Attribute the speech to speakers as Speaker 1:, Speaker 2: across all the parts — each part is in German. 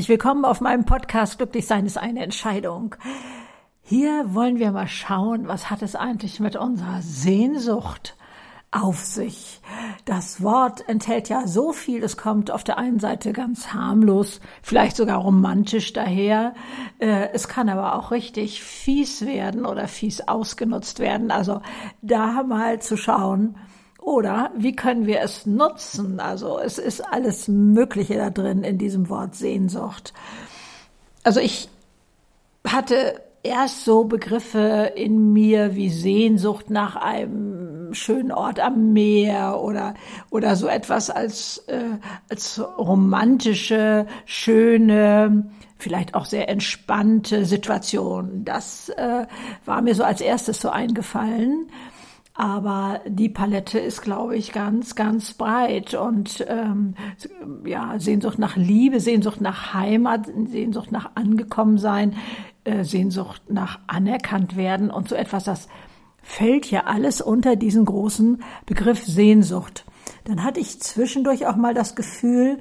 Speaker 1: Herzlich willkommen auf meinem Podcast Glücklich sein ist eine Entscheidung. Hier wollen wir mal schauen, was hat es eigentlich mit unserer Sehnsucht auf sich. Das Wort enthält ja so viel, es kommt auf der einen Seite ganz harmlos, vielleicht sogar romantisch daher. Äh, es kann aber auch richtig fies werden oder fies ausgenutzt werden. Also da mal zu schauen, oder wie können wir es nutzen? Also es ist alles Mögliche da drin in diesem Wort Sehnsucht. Also ich hatte erst so Begriffe in mir wie Sehnsucht nach einem schönen Ort am Meer oder oder so etwas als äh, als romantische schöne vielleicht auch sehr entspannte Situation das äh, war mir so als erstes so eingefallen aber die Palette ist, glaube ich, ganz, ganz breit. Und ähm, ja, Sehnsucht nach Liebe, Sehnsucht nach Heimat, Sehnsucht nach Angekommensein, äh, Sehnsucht nach anerkannt werden und so etwas, das fällt ja alles unter diesen großen Begriff Sehnsucht. Dann hatte ich zwischendurch auch mal das Gefühl,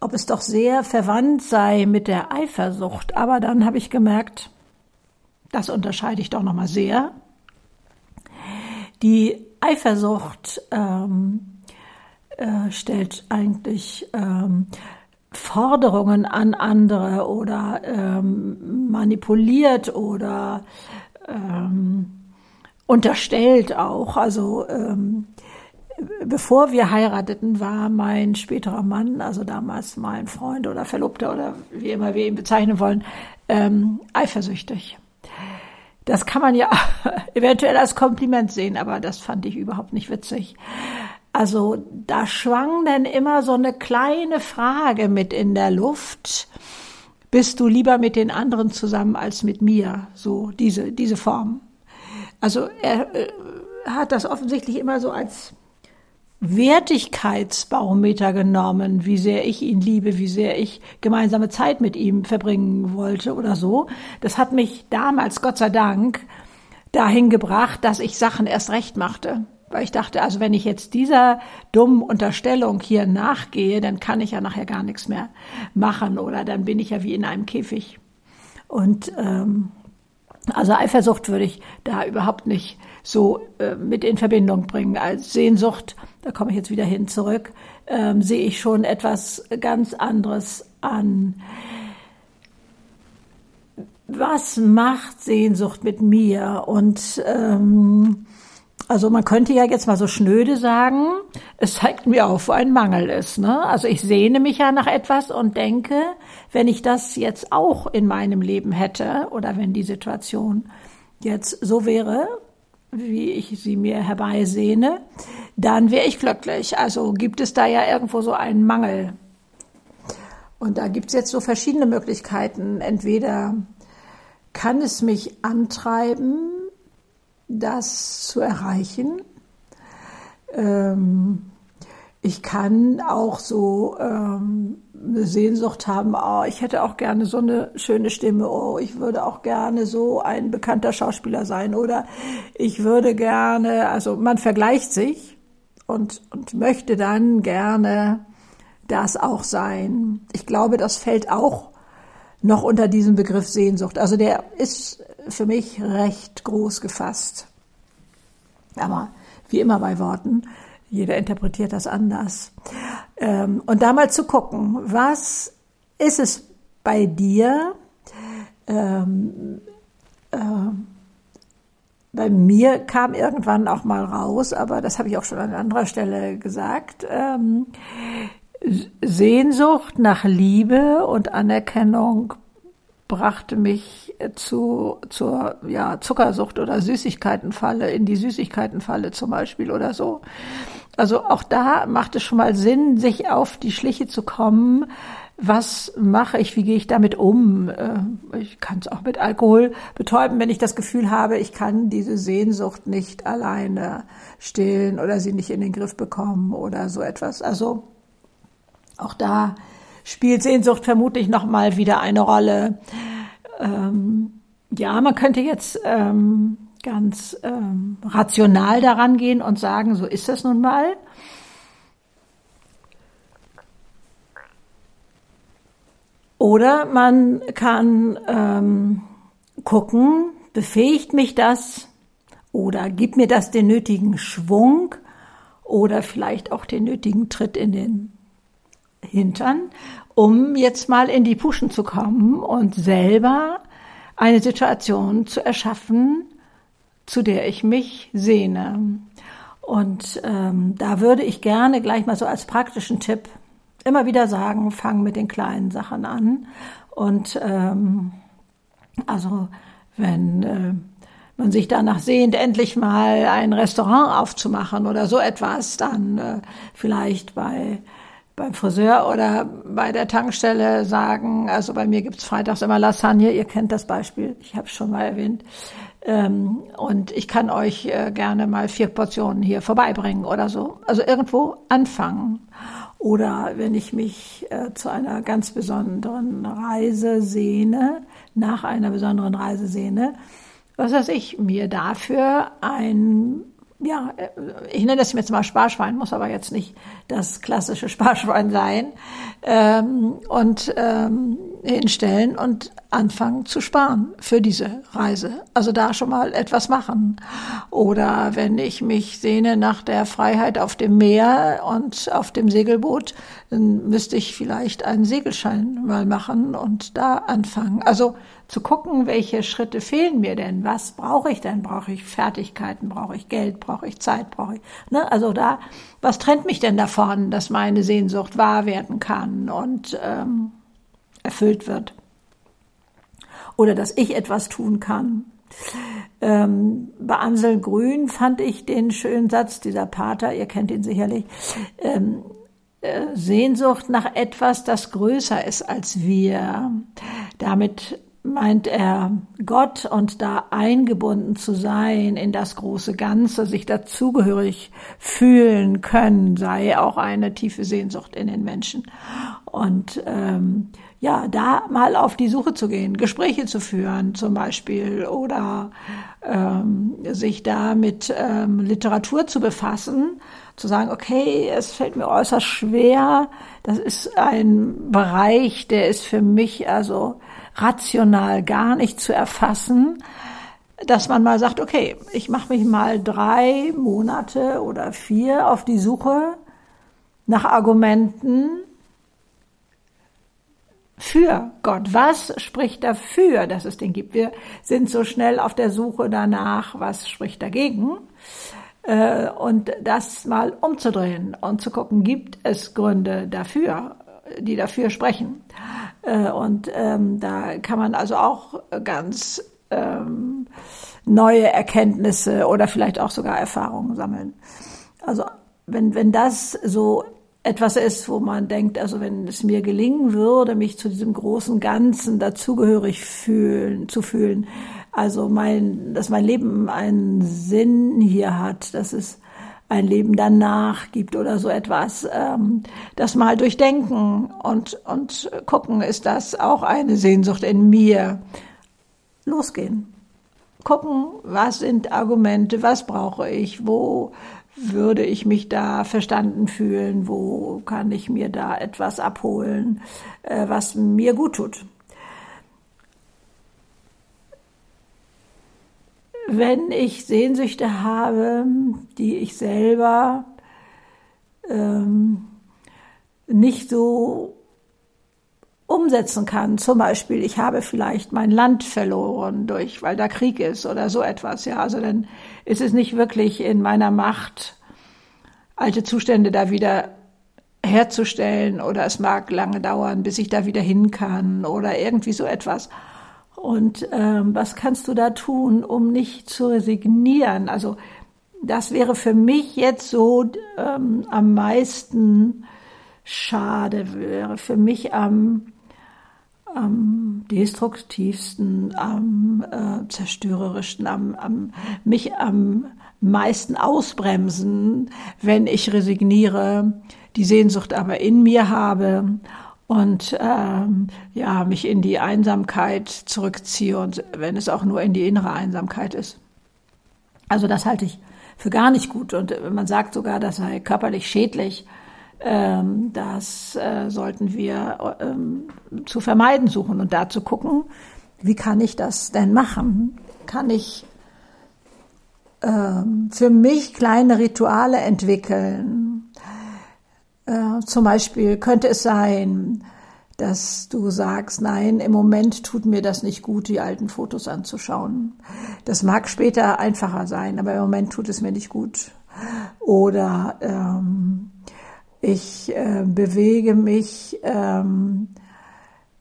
Speaker 1: ob es doch sehr verwandt sei mit der Eifersucht. Aber dann habe ich gemerkt, das unterscheide ich doch noch mal sehr. Die Eifersucht ähm, äh, stellt eigentlich ähm, Forderungen an andere oder ähm, manipuliert oder ähm, unterstellt auch. Also ähm, bevor wir heirateten, war mein späterer Mann, also damals mein Freund oder Verlobter oder wie immer wir ihn bezeichnen wollen, ähm, eifersüchtig. Das kann man ja eventuell als Kompliment sehen, aber das fand ich überhaupt nicht witzig. Also da schwang dann immer so eine kleine Frage mit in der Luft. Bist du lieber mit den anderen zusammen als mit mir? So diese, diese Form. Also er äh, hat das offensichtlich immer so als Wertigkeitsbarometer genommen, wie sehr ich ihn liebe, wie sehr ich gemeinsame Zeit mit ihm verbringen wollte oder so. Das hat mich damals, Gott sei Dank, dahin gebracht, dass ich Sachen erst recht machte. Weil ich dachte, also wenn ich jetzt dieser dummen Unterstellung hier nachgehe, dann kann ich ja nachher gar nichts mehr machen oder dann bin ich ja wie in einem Käfig. Und ähm, also Eifersucht würde ich da überhaupt nicht so äh, mit in Verbindung bringen. Als Sehnsucht, da komme ich jetzt wieder hin zurück, ähm, sehe ich schon etwas ganz anderes an. Was macht Sehnsucht mit mir? Und ähm, also man könnte ja jetzt mal so schnöde sagen, es zeigt mir auf, wo ein Mangel ist. Ne? Also ich sehne mich ja nach etwas und denke, wenn ich das jetzt auch in meinem Leben hätte oder wenn die Situation jetzt so wäre, wie ich sie mir herbeisehne, dann wäre ich glücklich. Also gibt es da ja irgendwo so einen Mangel. Und da gibt es jetzt so verschiedene Möglichkeiten. Entweder kann es mich antreiben, das zu erreichen. Ähm, ich kann auch so ähm, eine Sehnsucht haben, oh, ich hätte auch gerne so eine schöne Stimme, oh, ich würde auch gerne so ein bekannter Schauspieler sein oder ich würde gerne, also man vergleicht sich und, und möchte dann gerne das auch sein. Ich glaube, das fällt auch noch unter diesem Begriff Sehnsucht. Also der ist für mich recht groß gefasst. Aber wie immer bei Worten, jeder interpretiert das anders. Ähm, und da mal zu gucken, was ist es bei dir? Ähm, äh, bei mir kam irgendwann auch mal raus, aber das habe ich auch schon an anderer Stelle gesagt. Ähm, Sehnsucht nach Liebe und Anerkennung brachte mich zu, zur ja, Zuckersucht oder Süßigkeitenfalle, in die Süßigkeitenfalle zum Beispiel oder so. Also auch da macht es schon mal Sinn, sich auf die Schliche zu kommen. Was mache ich? Wie gehe ich damit um? Äh, ich kann es auch mit Alkohol betäuben, wenn ich das Gefühl habe, ich kann diese Sehnsucht nicht alleine stillen oder sie nicht in den Griff bekommen oder so etwas. Also auch da spielt Sehnsucht vermutlich noch mal wieder eine Rolle. Ähm, ja, man könnte jetzt ähm, ganz ähm, rational daran gehen und sagen, so ist das nun mal. Oder man kann ähm, gucken, befähigt mich das oder gibt mir das den nötigen Schwung oder vielleicht auch den nötigen Tritt in den Hintern, um jetzt mal in die Puschen zu kommen und selber eine Situation zu erschaffen, zu der ich mich sehne. Und ähm, da würde ich gerne gleich mal so als praktischen Tipp immer wieder sagen, fang mit den kleinen Sachen an. Und ähm, also wenn äh, man sich danach sehnt, endlich mal ein Restaurant aufzumachen oder so etwas, dann äh, vielleicht bei beim Friseur oder bei der Tankstelle sagen, also bei mir gibt's freitags immer Lasagne, ihr kennt das Beispiel, ich habe es schon mal erwähnt. Ähm, und ich kann euch äh, gerne mal vier Portionen hier vorbeibringen oder so. Also irgendwo anfangen. Oder wenn ich mich äh, zu einer ganz besonderen Reise sehne, nach einer besonderen Reise sehne, was weiß ich, mir dafür ein ja, äh, ich nenne das jetzt mal Sparschwein, muss aber jetzt nicht das klassische Sparschwein sein, ähm, und ähm, hinstellen. Und anfangen zu sparen für diese Reise. Also da schon mal etwas machen. Oder wenn ich mich sehne nach der Freiheit auf dem Meer und auf dem Segelboot, dann müsste ich vielleicht einen Segelschein mal machen und da anfangen. Also zu gucken, welche Schritte fehlen mir denn? Was brauche ich denn? Brauche ich Fertigkeiten? Brauche ich Geld? Brauche ich Zeit? Brauche ich, ne? Also da, was trennt mich denn davon, dass meine Sehnsucht wahr werden kann und ähm, erfüllt wird? Oder dass ich etwas tun kann? Ähm, bei Ansel Grün fand ich den schönen Satz dieser Pater, ihr kennt ihn sicherlich, ähm, äh, Sehnsucht nach etwas, das größer ist als wir. Damit meint er Gott und da eingebunden zu sein in das große Ganze, sich dazugehörig fühlen können, sei auch eine tiefe Sehnsucht in den Menschen. Und ähm, ja, da mal auf die Suche zu gehen, Gespräche zu führen zum Beispiel oder ähm, sich da mit ähm, Literatur zu befassen, zu sagen, okay, es fällt mir äußerst schwer, das ist ein Bereich, der ist für mich also rational gar nicht zu erfassen, dass man mal sagt, okay, ich mache mich mal drei Monate oder vier auf die Suche nach Argumenten für Gott. Was spricht dafür, dass es den gibt? Wir sind so schnell auf der Suche danach, was spricht dagegen. Äh, und das mal umzudrehen und zu gucken, gibt es Gründe dafür, die dafür sprechen. Äh, und ähm, da kann man also auch ganz ähm, neue Erkenntnisse oder vielleicht auch sogar Erfahrungen sammeln. Also wenn, wenn das so etwas ist, wo man denkt, also wenn es mir gelingen würde, mich zu diesem großen Ganzen dazugehörig fühlen, zu fühlen, also mein, dass mein Leben einen Sinn hier hat, dass es ein Leben danach gibt oder so etwas, ähm, das mal durchdenken und, und gucken, ist das auch eine Sehnsucht in mir? Losgehen. Gucken, was sind Argumente, was brauche ich, wo würde ich mich da verstanden fühlen, wo kann ich mir da etwas abholen, äh, was mir gut tut. wenn ich Sehnsüchte habe, die ich selber ähm, nicht so umsetzen kann. Zum Beispiel, ich habe vielleicht mein Land verloren durch, weil da Krieg ist oder so etwas. Ja, also dann ist es nicht wirklich in meiner Macht, alte Zustände da wieder herzustellen oder es mag lange dauern, bis ich da wieder hin kann oder irgendwie so etwas. Und ähm, was kannst du da tun, um nicht zu resignieren? Also das wäre für mich jetzt so ähm, am meisten schade, wäre für mich am, am destruktivsten, am äh, zerstörerischsten, am, am, mich am meisten ausbremsen, wenn ich resigniere, die Sehnsucht aber in mir habe und ähm, ja mich in die Einsamkeit zurückziehe und wenn es auch nur in die innere Einsamkeit ist. Also das halte ich für gar nicht gut und man sagt sogar, das sei körperlich schädlich, Ähm, das äh, sollten wir ähm, zu vermeiden suchen und da zu gucken, wie kann ich das denn machen? Kann ich ähm, für mich kleine Rituale entwickeln? Äh, zum Beispiel könnte es sein, dass du sagst, nein, im Moment tut mir das nicht gut, die alten Fotos anzuschauen. Das mag später einfacher sein, aber im Moment tut es mir nicht gut. Oder ähm, ich äh, bewege mich ähm,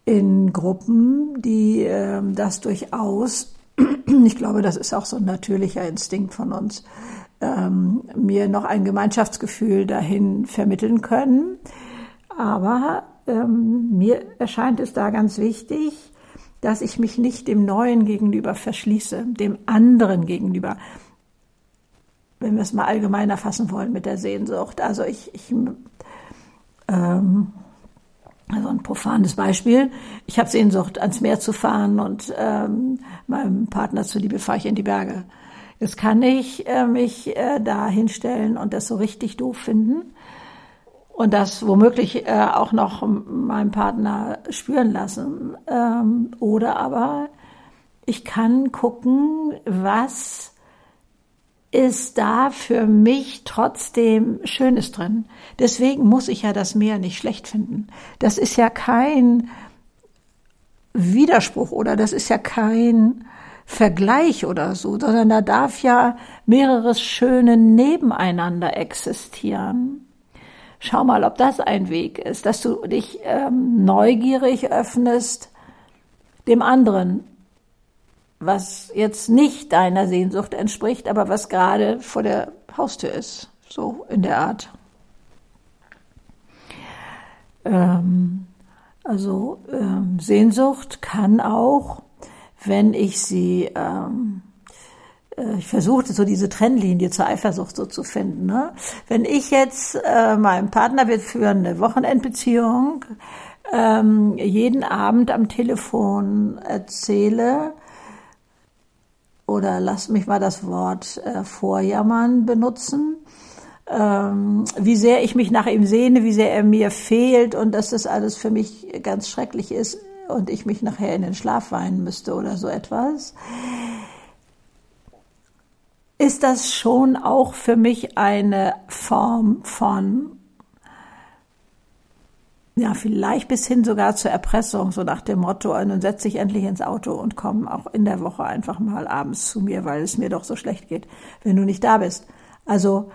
Speaker 1: in Gruppen, die äh, das durchaus, ich glaube, das ist auch so ein natürlicher Instinkt von uns, ähm, mir noch ein Gemeinschaftsgefühl dahin vermitteln können. Aber ähm, mir erscheint es da ganz wichtig, dass ich mich nicht dem Neuen gegenüber verschließe, dem anderen gegenüber. Wenn wir es mal allgemeiner fassen wollen mit der Sehnsucht. Also ich, ich ähm, also ein profanes Beispiel. Ich habe Sehnsucht, ans Meer zu fahren und ähm, meinem Partner zuliebe fahre ich in die Berge. Jetzt kann ich äh, mich äh, da hinstellen und das so richtig doof finden und das womöglich äh, auch noch meinem Partner spüren lassen. Ähm, oder aber ich kann gucken, was ist da für mich trotzdem Schönes drin. Deswegen muss ich ja das Meer nicht schlecht finden. Das ist ja kein Widerspruch oder das ist ja kein Vergleich oder so, sondern da darf ja mehreres Schöne nebeneinander existieren. Schau mal, ob das ein Weg ist, dass du dich ähm, neugierig öffnest dem anderen, was jetzt nicht deiner Sehnsucht entspricht, aber was gerade vor der Haustür ist, so in der Art. Ähm, also ähm, Sehnsucht kann auch, wenn ich sie ähm, äh, ich versuchte so diese Trennlinie zur Eifersucht so zu finden. Ne? Wenn ich jetzt äh, meinem Partner, wir führen eine Wochenendbeziehung, ähm, jeden Abend am Telefon erzähle, oder lass mich mal das Wort äh, Vorjammern benutzen, ähm, wie sehr ich mich nach ihm sehne, wie sehr er mir fehlt und dass das alles für mich ganz schrecklich ist und ich mich nachher in den Schlaf weinen müsste oder so etwas. Ist das schon auch für mich eine Form von, ja, vielleicht bis hin sogar zur Erpressung, so nach dem Motto, nun setze ich endlich ins Auto und komme auch in der Woche einfach mal abends zu mir, weil es mir doch so schlecht geht, wenn du nicht da bist. Also,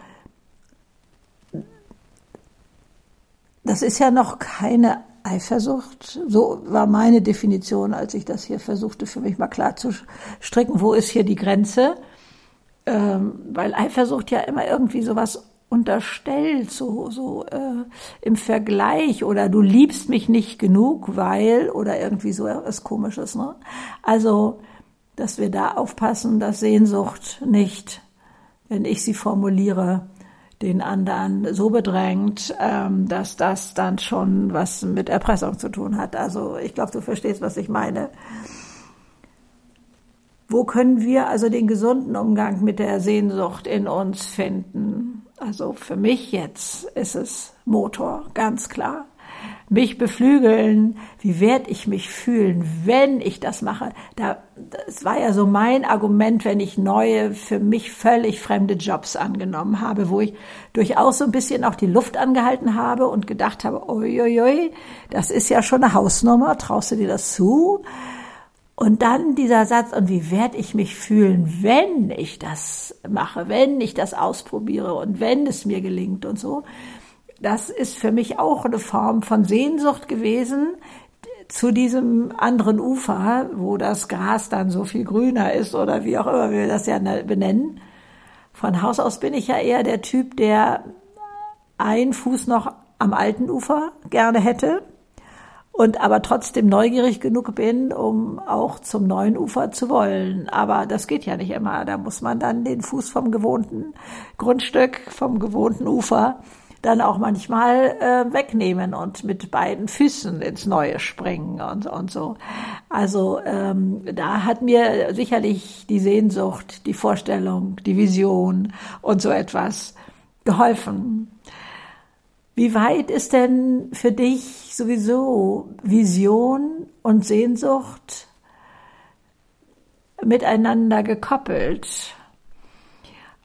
Speaker 1: das ist ja noch keine Eifersucht. So war meine Definition, als ich das hier versuchte, für mich mal klar zu stricken. Wo ist hier die Grenze? ähm, weil Eifersucht ja immer irgendwie sowas unterstellt, so, so äh, im Vergleich oder du liebst mich nicht genug, weil oder irgendwie so was Komisches. Ne? Also, dass wir da aufpassen, dass Sehnsucht nicht, wenn ich sie formuliere, den anderen so bedrängt, ähm, dass das dann schon was mit Erpressung zu tun hat. Also ich glaube, du verstehst, was ich meine. Wo können wir also den gesunden Umgang mit der Sehnsucht in uns finden? Also für mich jetzt ist es Motor, ganz klar. Mich beflügeln, wie werde ich mich fühlen, wenn ich das mache? Da, das war ja so mein Argument, wenn ich neue, für mich völlig fremde Jobs angenommen habe, wo ich durchaus so ein bisschen auch die Luft angehalten habe und gedacht habe, oi, das ist ja schon eine Hausnummer, traust du dir das zu? Und dann dieser Satz, und wie werde ich mich fühlen, wenn ich das mache, wenn ich das ausprobiere und wenn es mir gelingt und so. Das ist für mich auch eine Form von Sehnsucht gewesen zu diesem anderen Ufer, wo das Gras dann so viel grüner ist oder wie auch immer wir das ja benennen. Von Haus aus bin ich ja eher der Typ, der einen Fuß noch am alten Ufer gerne hätte und aber trotzdem neugierig genug bin, um auch zum neuen Ufer zu wollen. Aber das geht ja nicht immer. Da muss man dann den Fuß vom gewohnten Grundstück, vom gewohnten Ufer dann auch manchmal äh, wegnehmen und mit beiden Füßen ins Neue springen und, und so. Also ähm, da hat mir sicherlich die Sehnsucht, die Vorstellung, die Vision und so etwas geholfen. Wie weit ist denn für dich sowieso Vision und Sehnsucht miteinander gekoppelt?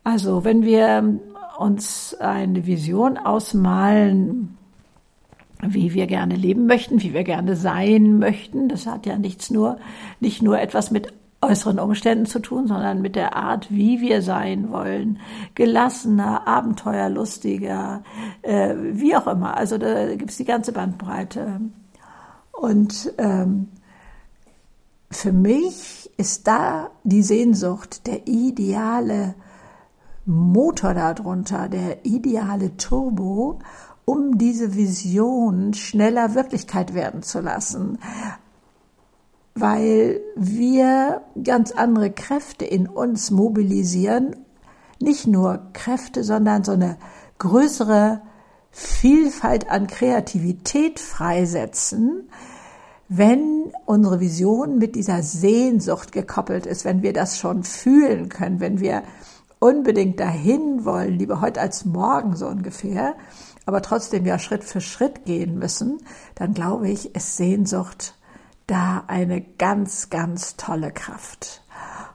Speaker 1: Also wenn wir uns eine Vision ausmalen, wie wir gerne leben möchten, wie wir gerne sein möchten. Das hat ja nichts nur, nicht nur etwas mit äußeren Umständen zu tun, sondern mit der Art, wie wir sein wollen. Gelassener, abenteuerlustiger, äh, wie auch immer. Also da gibt's die ganze Bandbreite. Und ähm, für mich ist da die Sehnsucht der ideale Motor darunter, der ideale Turbo, um diese Vision schneller Wirklichkeit werden zu lassen, weil wir ganz andere Kräfte in uns mobilisieren, nicht nur Kräfte, sondern so eine größere Vielfalt an Kreativität freisetzen, wenn unsere Vision mit dieser Sehnsucht gekoppelt ist, wenn wir das schon fühlen können, wenn wir unbedingt dahin wollen, lieber heute als morgen so ungefähr, aber trotzdem ja Schritt für Schritt gehen müssen, dann glaube ich, ist Sehnsucht da eine ganz, ganz tolle Kraft.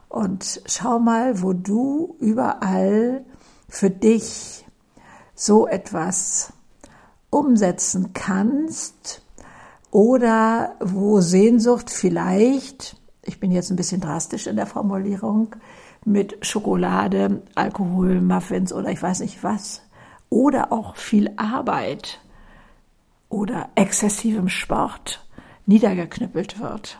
Speaker 1: Und schau mal, wo du überall für dich so etwas umsetzen kannst oder wo Sehnsucht vielleicht, ich bin jetzt ein bisschen drastisch in der Formulierung, mit Schokolade, Alkohol, Muffins oder ich weiß nicht was. Oder auch viel Arbeit oder exzessivem Sport niedergeknüppelt wird,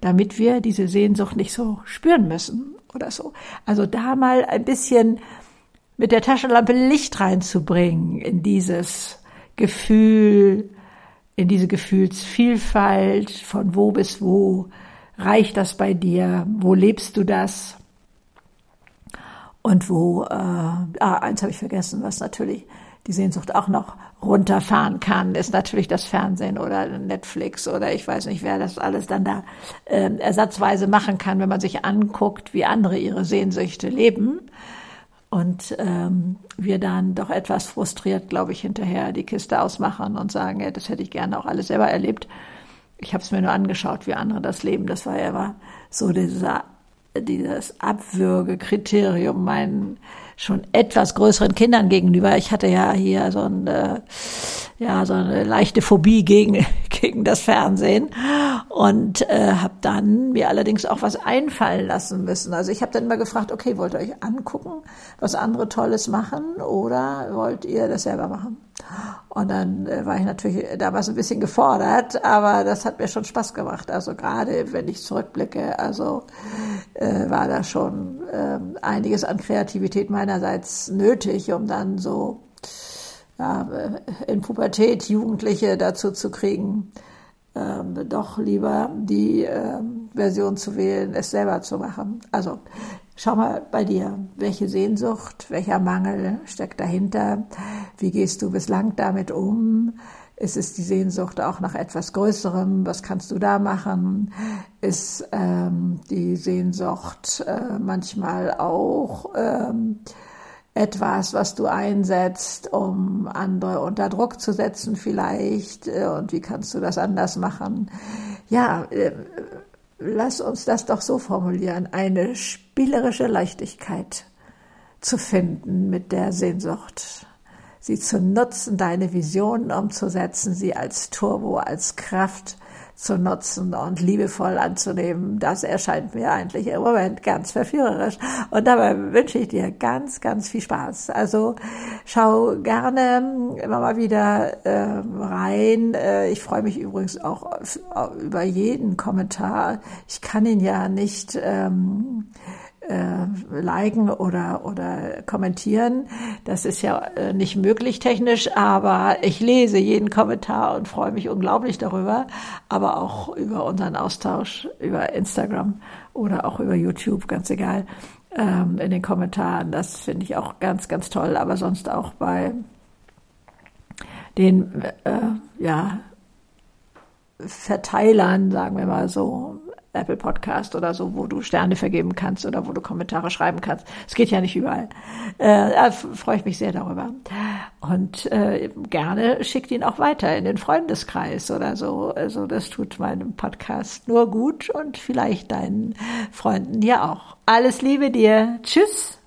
Speaker 1: damit wir diese Sehnsucht nicht so spüren müssen oder so. Also da mal ein bisschen mit der Taschenlampe Licht reinzubringen in dieses Gefühl, in diese Gefühlsvielfalt, von wo bis wo reicht das bei dir, wo lebst du das? Und wo, äh, ah, eins habe ich vergessen, was natürlich die Sehnsucht auch noch runterfahren kann, ist natürlich das Fernsehen oder Netflix oder ich weiß nicht, wer das alles dann da äh, ersatzweise machen kann, wenn man sich anguckt, wie andere ihre Sehnsüchte leben. Und ähm, wir dann doch etwas frustriert, glaube ich, hinterher die Kiste ausmachen und sagen, ja, das hätte ich gerne auch alles selber erlebt. Ich habe es mir nur angeschaut, wie andere das leben. Das war ja immer so dieser dieses Abwürgekriterium meinen schon etwas größeren Kindern gegenüber. Ich hatte ja hier so eine, ja, so eine leichte Phobie gegen, gegen das Fernsehen und äh, habe dann mir allerdings auch was einfallen lassen müssen. Also ich habe dann immer gefragt, okay, wollt ihr euch angucken, was andere Tolles machen oder wollt ihr das selber machen? Und dann äh, war ich natürlich damals ein bisschen gefordert, aber das hat mir schon Spaß gemacht. Also gerade wenn ich zurückblicke, also äh, war da schon äh, einiges an Kreativität meinerseits nötig, um dann so ja, in Pubertät Jugendliche dazu zu kriegen, ähm, doch lieber die ähm, Version zu wählen, es selber zu machen. Also schau mal bei dir, welche Sehnsucht, welcher Mangel steckt dahinter, wie gehst du bislang damit um, ist es die Sehnsucht auch nach etwas Größerem? Was kannst du da machen? Ist ähm, die Sehnsucht äh, manchmal auch ähm, etwas, was du einsetzt, um andere unter Druck zu setzen vielleicht? Äh, und wie kannst du das anders machen? Ja, äh, lass uns das doch so formulieren. Eine spielerische Leichtigkeit zu finden mit der Sehnsucht sie zu nutzen, deine Visionen umzusetzen, sie als Turbo, als Kraft zu nutzen und liebevoll anzunehmen, das erscheint mir eigentlich im Moment ganz verführerisch. Und dabei wünsche ich dir ganz, ganz viel Spaß. Also schau gerne immer mal wieder äh, rein. Äh, ich freue mich übrigens auch über jeden Kommentar. Ich kann ihn ja nicht ähm, äh, liken oder, oder kommentieren. Das ist ja äh, nicht möglich technisch, aber ich lese jeden Kommentar und freue mich unglaublich darüber, aber auch über unseren Austausch über Instagram oder auch über YouTube, ganz egal, ähm, in den Kommentaren. Das finde ich auch ganz, ganz toll, aber sonst auch bei den, äh, ja, Verteilern, sagen wir mal so, Apple Podcast oder so, wo du Sterne vergeben kannst oder wo du Kommentare schreiben kannst. Es geht ja nicht überall. Äh, freue ich mich sehr darüber. Und äh, gerne schickt ihn auch weiter in den Freundeskreis oder so. Also das tut meinem Podcast nur gut und vielleicht deinen Freunden dir auch. Alles Liebe dir. Tschüss.